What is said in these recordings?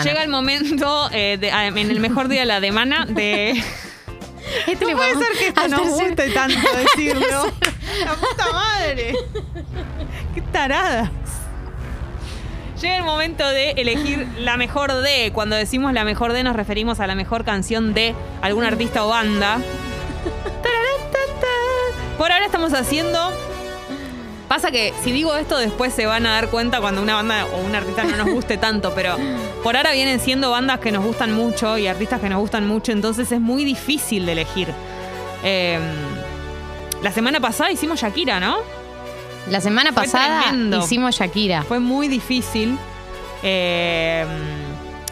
Llega el momento, eh, de- ah, en el mejor día de la semana, de... Este le No puede ser que esto nos guste tanto decirlo. La puta madre. Qué tarada. Llega el momento de elegir la mejor de. Cuando decimos la mejor de nos referimos a la mejor canción de algún artista o banda. Por ahora estamos haciendo... Pasa que si digo esto después se van a dar cuenta cuando una banda o un artista no nos guste tanto, pero por ahora vienen siendo bandas que nos gustan mucho y artistas que nos gustan mucho, entonces es muy difícil de elegir. Eh, la semana pasada hicimos Shakira, ¿no? La semana Fue pasada tremendo. hicimos Shakira. Fue muy difícil. Eh,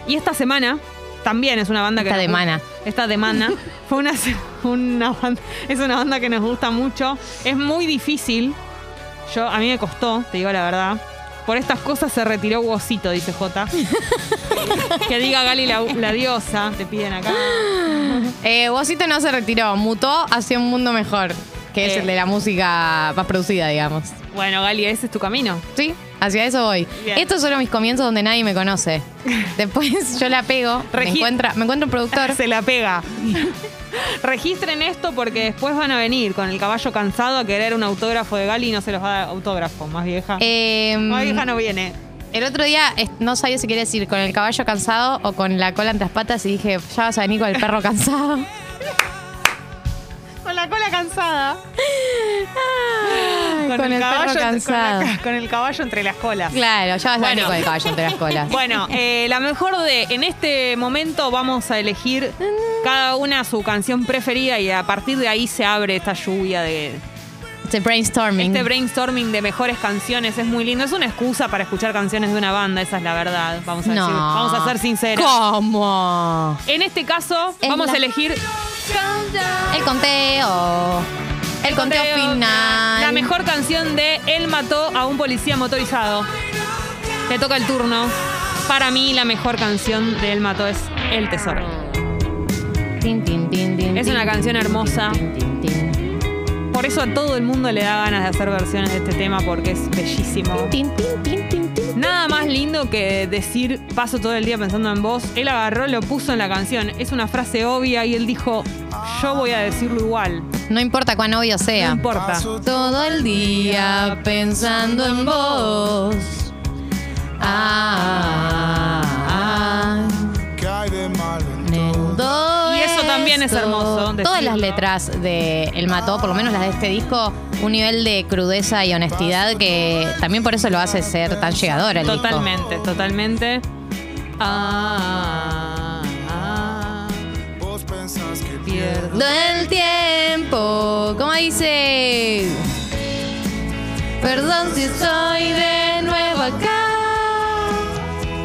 y esta semana también es una banda que... Esta nos de gu- Mana. Esta de Mana. Fue una, una banda, es una banda que nos gusta mucho. Es muy difícil. Yo, a mí me costó, te digo la verdad. Por estas cosas se retiró Wosito, dice J. que diga Gali la, la diosa, te piden acá. Eh, no se retiró, mutó hacia un mundo mejor, que es Eh. el de la música más producida, digamos. Bueno, Gali, ese es tu camino. Sí, hacia eso voy. Bien. Estos son mis comienzos donde nadie me conoce. Después yo la pego, me encuentra, me encuentro un productor. Se la pega. Registren esto porque después van a venir con el caballo cansado a querer un autógrafo de Gali y no se los va a dar autógrafo. Más vieja. Eh, Más vieja no viene. El otro día no sabía si quería decir con el caballo cansado o con la cola entre las patas y dije, ya vas a venir con el perro cansado. Con la cola cansada. Con, el, caballo, cansado. Con, la- con el caballo entre las colas. Claro, ya vas Bueno. con el caballo entre las colas. Bueno, eh, la mejor de. En este momento vamos a elegir cada una su canción preferida y a partir de ahí se abre esta lluvia de. Este brainstorming. Este brainstorming de mejores canciones es muy lindo. Es una excusa para escuchar canciones de una banda, esa es la verdad. Vamos a, no. decir- vamos a ser sinceros. ¿Cómo? En este caso, Es vamos la- a elegir El conteo. El conteo, final. La mejor canción de Él mató a un policía motorizado. Te toca el turno. Para mí, la mejor canción de Él mató es El Tesoro. Es una canción hermosa. Por eso a todo el mundo le da ganas de hacer versiones de este tema porque es bellísimo. Nada más lindo que decir paso todo el día pensando en vos. Él agarró, lo puso en la canción. Es una frase obvia y él dijo, yo voy a decirlo igual. No importa cuán obvio No sea. importa. Todo el día pensando en vos. Ah, ah, ¿Qué hay de malo en todo? Y eso también es hermoso, Todas las letras de El Mató, por lo menos las de este disco, un nivel de crudeza y honestidad que también por eso lo hace ser tan llegador el disco. Totalmente, totalmente. Ah, ah, pierdo. El tiempo, como dice. Perdón si estoy de nuevo acá.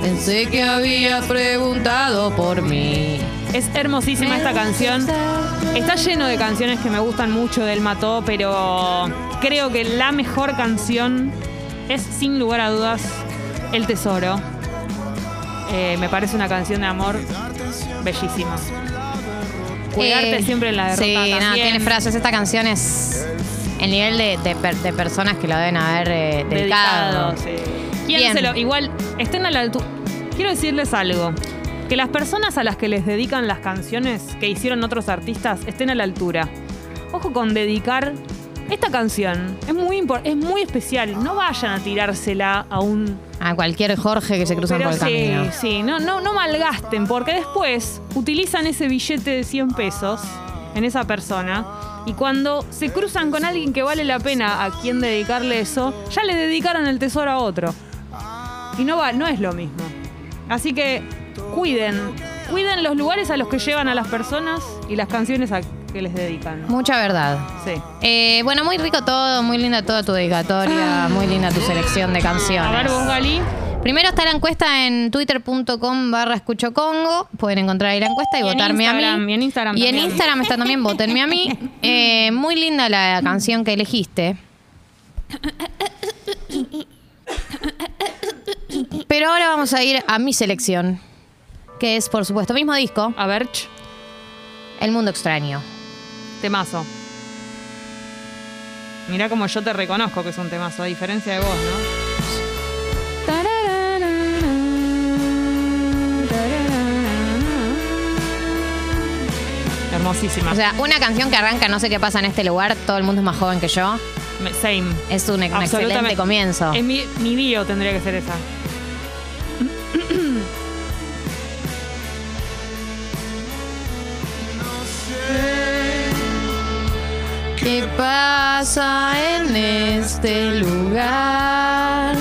Pensé que había preguntado por mí. Es hermosísima esta canción. Está lleno de canciones que me gustan mucho del Mató, pero creo que la mejor canción es, sin lugar a dudas, El Tesoro. Eh, me parece una canción de amor bellísima. Cuidarte Eh, siempre en la derrota. Sí, nada, también. tiene frases. Esta canción es el nivel de, de per- de personas que lo deben haber eh, dedicado. Dedicado, sí. ¿Quién Bien. se lo- igual, estén a la altura. Quiero decirles algo. Que las personas a las que les dedican las canciones que hicieron otros artistas estén a la altura. Ojo con dedicar esta canción. Es muy, impor- es muy especial. No vayan a tirársela a un A cualquier Jorge que se cruzan pero por el sí, camino. sí, no, no, no malgasten, porque después utilizan ese billete de 100 pesos en esa persona y cuando se cruzan con alguien que vale la pena a quien dedicarle eso, ya le dedicaron el tesoro a otro. Y no va, no es lo mismo. Así que cuiden, cuiden los lugares a los que llevan a las personas y las canciones a que les dedican. Mucha verdad. Sí. Eh, bueno, muy rico todo, muy linda toda tu dedicatoria, muy linda tu selección de A ver canciones. vos, Gali. Primero está la encuesta en twitter.com barra escucho congo. Pueden encontrar ahí la encuesta y, Y en votarme a mí. y en Instagram Y en. Instagram está también, votenme a mí. Eh, muy linda la canción que elegiste. Pero ahora vamos a ir a mi selección. Que es, por supuesto, mismo disco, A ver, El Mundo Extraño temazo. Mirá como yo te reconozco que es un temazo, a diferencia de vos, ¿no? Hermosísima. O sea, una canción que arranca No sé qué pasa en este lugar, todo el mundo es más joven que yo. Same. Es un, excelente comienzo. Es mi, mi bio tendría que ser esa. Pasa en este lugar?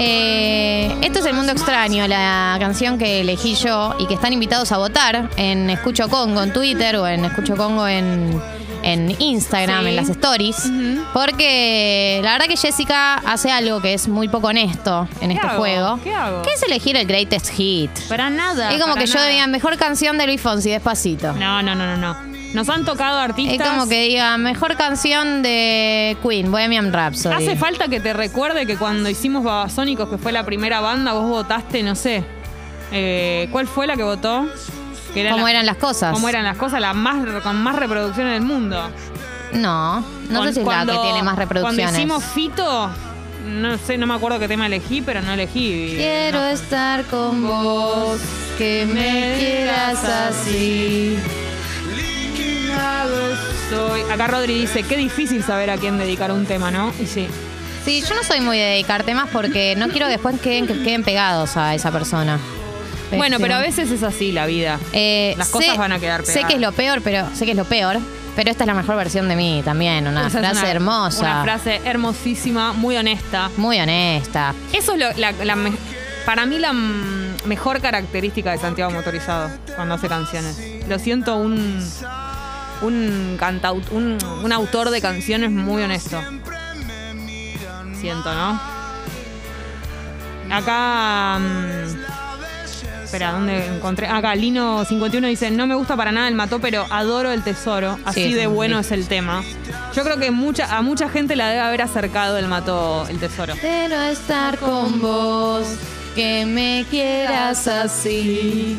Eh, esto es El Mundo Extraño, la canción que elegí yo y que están invitados a votar en Escucho Congo en Twitter o en Escucho Congo en, en Instagram, Sí. en las stories. Porque la verdad que Jessica hace algo que es muy poco honesto en ¿Qué este hago? juego. ¿Qué hago? Que es elegir el greatest hit. Para nada. Es como que yo diga, mejor canción de Luis Fonsi, despacito. No, no, no, no, no. Nos han tocado Es artistas. como que diga, mejor canción de Queen, Bohemian Rhapsody. Hace falta que te recuerde que cuando hicimos Babasónicos, que fue la primera banda, vos votaste, no sé. eh, ¿Cuál fue la que votó? Que era ¿Cómo la- eran las cosas? ¿Cómo eran las cosas? La más, con más reproducciones del mundo. No, no Con- sé si es la que tiene más reproducciones. Cuando hicimos Fito, no sé, no me acuerdo qué tema elegí, pero no elegí. Quiero no. estar con vos, que me quieras así. Soy- Acá Rodri dice, qué difícil saber a quién dedicar un tema, ¿no? Y sí. Sí, yo no soy muy de dedicar temas porque no quiero que después queden, que queden pegados a esa persona. Bueno, Este, pero a veces es así la vida. eh, las cosas van a quedar Sé pegadas. que es lo peor, pero sé que es lo peor. Pero esta es la mejor versión de mí también, una Esa es frase una- hermosa, Una frase hermosísima, muy honesta. muy honesta. Eso es lo- la, la me- para mí la mm, mejor característica de Santiago Motorizado cuando hace canciones. Lo siento un un cantaut, un, un autor de canciones muy honesto. Siento, ¿no? Acá mm, Espera, ¿dónde encontré? Acá, Lino51 dice, no me gusta para nada el mató, pero adoro el tesoro. Así Sí, de sí, bueno sí. es el tema. Yo creo que mucha, a mucha gente la debe haber acercado el mató, el tesoro. Quiero estar con vos, que me quieras así.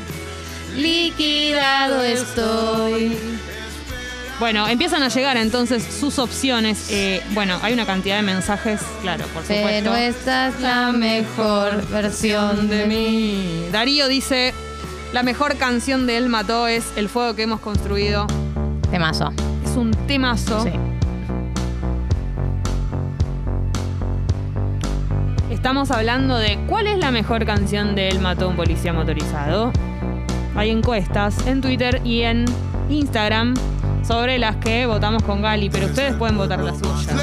Liquidado estoy. Bueno, empiezan a llegar entonces sus opciones. Eh, bueno, hay una cantidad de mensajes, claro, por supuesto. Pero esta es la mejor versión de mí. Darío dice, la mejor canción de El Mató es El Fuego que hemos construido. Temazo. Es un temazo. Sí. Estamos hablando de cuál es la mejor canción de El Mató un Policía Motorizado. Hay encuestas en Twitter y en Instagram sobre las que votamos con Gali, pero ustedes pueden votar la suya.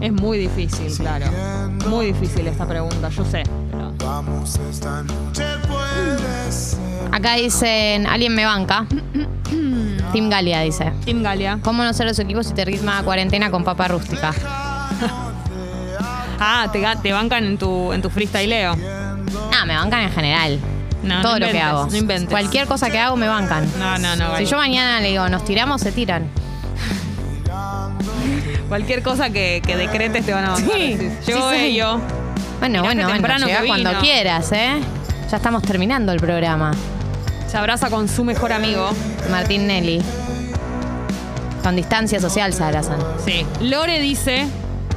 Es muy difícil, claro. Muy difícil esta pregunta, yo sé. pero-. Acá dicen, alguien me banca. Team Galia dice. Team Galia. ¿Cómo no ser los equipos si te ritma cuarentena con papa rústica? Ah, te, te bancan en tu, en tu freestyleo. Ah, me bancan en general. No, no Todo lo que hago. no inventes. Cualquier cosa que hago me bancan. No, no, no. Si yo mañana le digo, nos tiramos, se tiran. Cualquier cosa que, que decretes te van a bancar. Sí, decís. sí, sí. ello. Bueno, Mirá qué bueno, bueno. temprano que cuando quieras, ¿eh? Ya estamos terminando el programa. Se abraza con su mejor amigo. Martín Nelly. Con distancia social se abrazan. Sí. Lore dice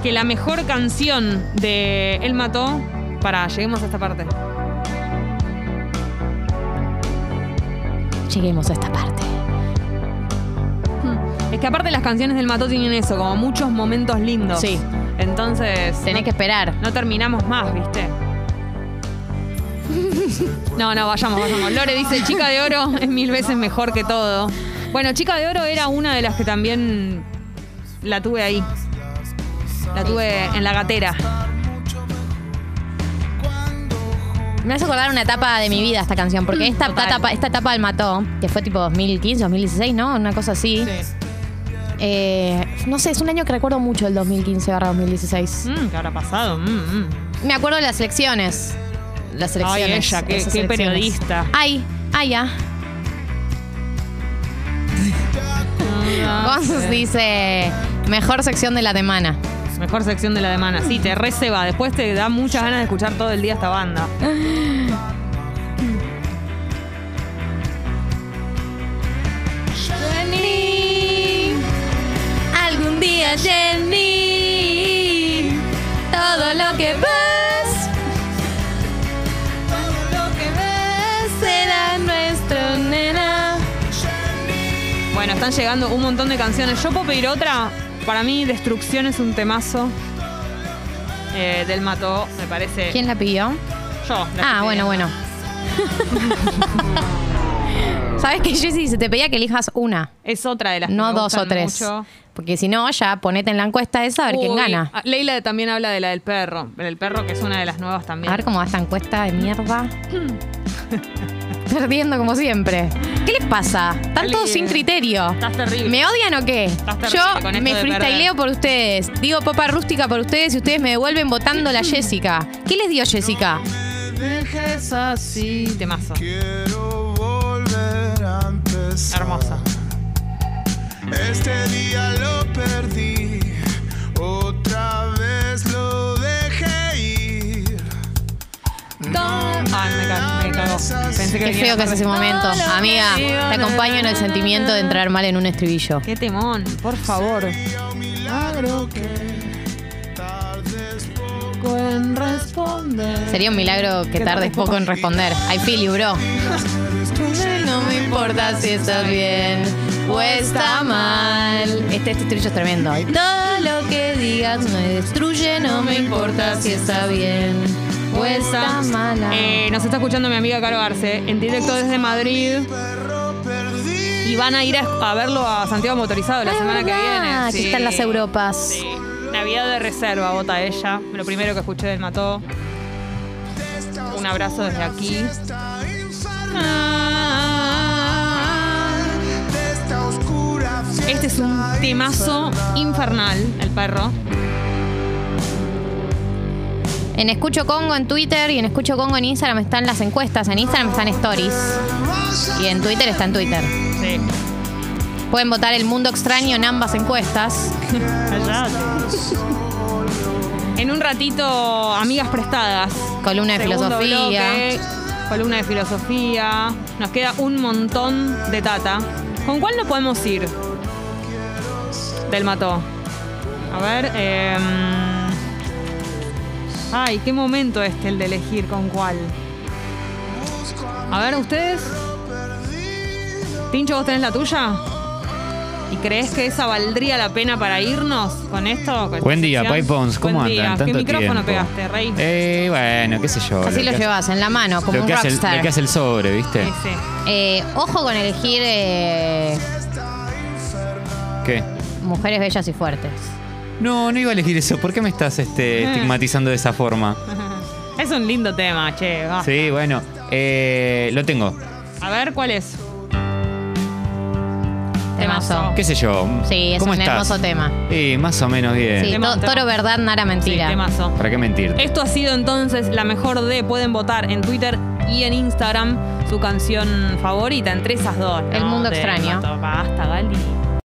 que la mejor canción de El Mató. Para, lleguemos a esta parte. Lleguemos a esta parte. Es que aparte las canciones del Mató tienen eso, como muchos momentos lindos. Sí. Entonces. Tenés no, que esperar. no terminamos más, ¿viste? No, no, vayamos, vayamos. Lore dice, Chica de Oro es mil veces mejor que todo. Bueno, Chica de Oro era una de las que también la tuve ahí. La tuve en la gatera. Me hace acordar una etapa de mi vida esta canción, porque esta, Total. etapa, esta etapa del Mató, que fue tipo 2015, 2016, ¿no? Una cosa así. Eh, no sé, es un año que recuerdo mucho el 2015 barra 2016. Mm, ¿Qué habrá pasado? Mm, mm. Me acuerdo de las elecciones. Las elecciones. Ay, ella, qué- qué periodista. Ay, ay, ya. Ah, Gonz dice, mejor sección de la semana. Mejor sección de la semana. Sí, te receba. Después te da muchas ganas de escuchar todo el día esta banda. Jenny, algún día Jenny, todo lo que vas, todo lo que ves será nuestro nena. Bueno, están llegando un montón de canciones. ¿Yo puedo pedir otra? Para mí, Destrucción es un temazo. Eh, del Mató, me parece. ¿Quién la pidió? Yo. la Ah, bueno, bueno. ¿Sabes qué, Jessy? Se te pedía que elijas una, Es otra de las que no me dos o tres. mucho. Porque si no, ya ponete en la encuesta esa a ver quién gana. ah, Leila también habla de la del perro. El perro, que es una de las nuevas también. A ver cómo va esta encuesta de mierda. Perdiendo como siempre. ¿Qué les pasa? Están todos sin criterio. Estás terrible. ¿Me odian o qué? Estás terrible Yo con esto me de freestyleo perder. por ustedes. Digo papa rústica por ustedes y ustedes me devuelven votando la Jessica. ¿Qué les dio Jessica? dejes así. Temazo. Quiero volver a empezar. Hermosa. Este día lo perdí, otra vez lo dejé ir. Ay, me, ca- Pensé que Qué feo que es ese momento. Amiga, te acompaño en el sentimiento de entrar mal en un estribillo. Qué temón, por favor. Poco en responder. Sería un milagro que tardes poco en responder. I feel you, bro. No me importa si estás bien o está mal. Este, este estribillo es tremendo. Todo lo que digas me destruye, no me importa si está bien Eh, nos está escuchando mi amiga Caro Arce en directo desde Madrid. Y van a ir a, a verlo a Santiago Motorizado la Ah, semana que viene. que Sí. está en las Europas. Sí. Navidad de reserva, vota ella. Lo primero que escuché del Mató. Un abrazo desde aquí. Oscura Este es un temazo infernal, el perro. En Escucho Congo en Twitter y en Escucho Congo en Instagram están las encuestas. En Instagram están stories. Y en Twitter está en Twitter. Sí. Pueden votar el mundo extraño en ambas encuestas. En un ratito, amigas prestadas. Columna de Segundo filosofía. bloque, columna de filosofía. Nos queda un montón de tata. ¿Con cuál no podemos ir? Del mató. A ver. eh, Ay, qué momento este el de elegir con cuál. A ver, ustedes. Tincho, ¿vos tenés la tuya? ¿Y crees que esa valdría la pena para irnos con esto? con Buen día? Pai Pons. ¿Cómo Buen día. andan? ¿Qué micrófono tiempo. pegaste, Rey? Eh, bueno, qué sé yo. Así lo llevas en la mano, como Lo un que, hace el, rockstar. lo que hace el sobre, ¿viste? Sí, sí. Eh, ojo con elegir eh, ¿Qué? mujeres bellas y fuertes. No, no iba a elegir eso. ¿Por qué me estás este, Eh. estigmatizando de esa forma? Es un lindo tema, che. va. Sí, bueno. eh, lo tengo. A ver, ¿cuál es? Temazo. ¿Qué sé yo? Sí, es ¿Cómo un estás? hermoso tema. Sí, más o menos bien. Sí, to- toro verdad, nara Sí, mentira. temazo. ¿Para qué mentir? Esto ha sido entonces la mejor de. Pueden votar en Twitter y en Instagram su canción favorita entre esas dos. ¿no? El mundo De extraño. Mato. Basta, Gali.